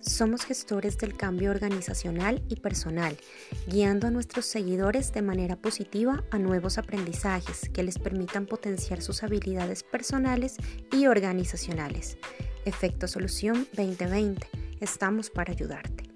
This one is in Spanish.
Somos gestores del cambio organizacional y personal, guiando a nuestros seguidores de manera positiva a nuevos aprendizajes que les permitan potenciar sus habilidades personales y organizacionales. Efecto Solución 2020. Estamos para ayudarte.